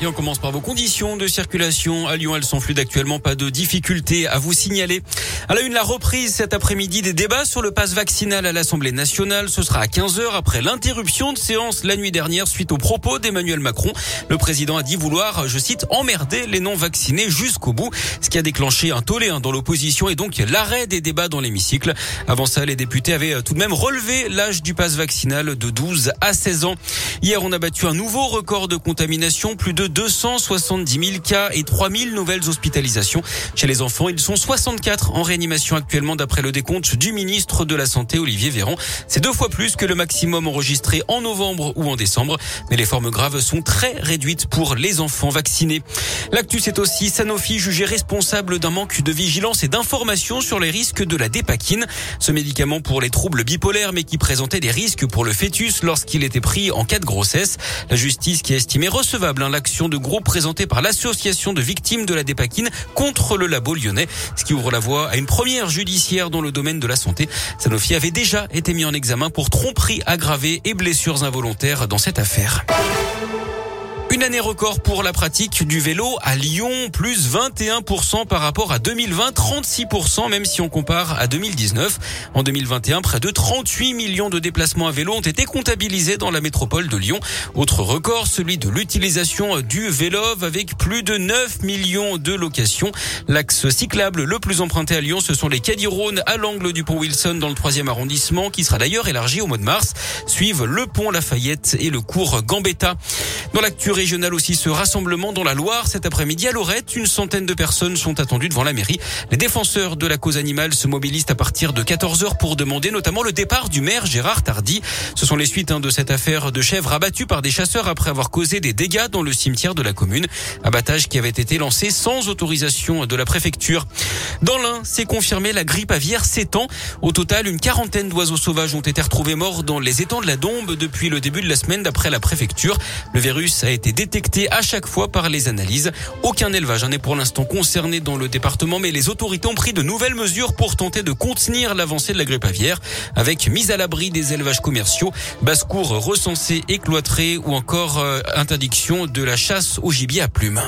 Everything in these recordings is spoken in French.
Et on commence par vos conditions de circulation. À Lyon, elles sont fluides actuellement. Pas de difficultés à vous signaler. À la une, la reprise cet après-midi des débats sur le passe vaccinal à l'Assemblée nationale. Ce sera à 15h après l'interruption de séance la nuit dernière suite aux propos d'Emmanuel Macron. Le président a dit vouloir, je cite, emmerder les non-vaccinés jusqu'au bout. Ce qui a déclenché un tollé hein, dans l'opposition et donc l'arrêt des débats dans l'hémicycle. Avant ça, les députés avaient tout de même relevé l'âge du passe vaccinal de 12 à 16 ans. Hier, on a battu un nouveau record de contamination. Plus de 270 000 cas et 3 000 nouvelles hospitalisations. Chez les enfants, ils sont 64 en réanimation actuellement d'après le décompte du ministre de la Santé, Olivier Véran. C'est deux fois plus que le maximum enregistré en novembre ou en décembre. Mais les formes graves sont très réduites pour les enfants vaccinés. L'actu, c'est aussi Sanofi jugé responsable d'un manque de vigilance et d'information sur les risques de la dépakine. Ce médicament pour les troubles bipolaires, mais qui présentait des risques pour le fœtus lorsqu'il était pris en cas de grossesse. La justice qui a estimé recevable hein, l'action de groupe présentée par l'association de victimes de la dépakine contre le labo lyonnais, ce qui ouvre la voie à une première judiciaire dans le domaine de la santé. Sanofi avait déjà été mis en examen pour tromperie aggravée et blessures involontaires dans cette affaire. Une année record pour la pratique du vélo à Lyon, plus 21% par rapport à 2020, 36% même si on compare à 2019. En 2021, près de 38 millions de déplacements à vélo ont été comptabilisés dans la métropole de Lyon. Autre record, celui de l'utilisation du vélo avec plus de 9 millions de locations. L'axe cyclable le plus emprunté à Lyon, ce sont les Cadirones à l'angle du pont Wilson dans le 3 arrondissement qui sera d'ailleurs élargi au mois de mars. Suivent le pont Lafayette et le cours Gambetta. Dans l'actu régionale aussi, ce rassemblement dans la Loire cet après-midi à Lorette. Une centaine de personnes sont attendues devant la mairie. Les défenseurs de la cause animale se mobilisent à partir de 14 heures pour demander notamment le départ du maire Gérard Tardy. Ce sont les suites hein, de cette affaire de chèvres abattues par des chasseurs après avoir causé des dégâts dans le cimetière de la commune. Abattage qui avait été lancé sans autorisation de la préfecture. Dans l'un, c'est confirmé, la grippe aviaire s'étend. Au total, une quarantaine d'oiseaux sauvages ont été retrouvés morts dans les étangs de la Dombe depuis le début de la semaine d'après la préfecture. Le a été détecté à chaque fois par les analyses. Aucun élevage n'est pour l'instant concerné dans le département, mais les autorités ont pris de nouvelles mesures pour tenter de contenir l'avancée de la grippe aviaire, avec mise à l'abri des élevages commerciaux, basse-cour recensée et ou encore euh, interdiction de la chasse au gibier à plumes.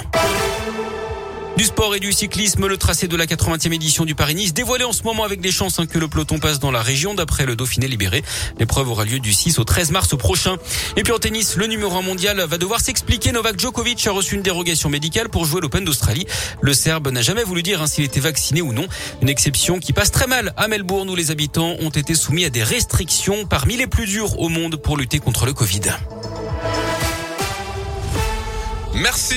Du sport et du cyclisme, le tracé de la 80e édition du Paris-Nice dévoilé en ce moment avec des chances hein, que le peloton passe dans la région d'après le Dauphiné libéré. L'épreuve aura lieu du 6 au 13 mars prochain. Et puis en tennis, le numéro 1 mondial va devoir s'expliquer. Novak Djokovic a reçu une dérogation médicale pour jouer l'Open d'Australie. Le Serbe n'a jamais voulu dire hein, s'il était vacciné ou non. Une exception qui passe très mal à Melbourne où les habitants ont été soumis à des restrictions parmi les plus dures au monde pour lutter contre le Covid. Merci.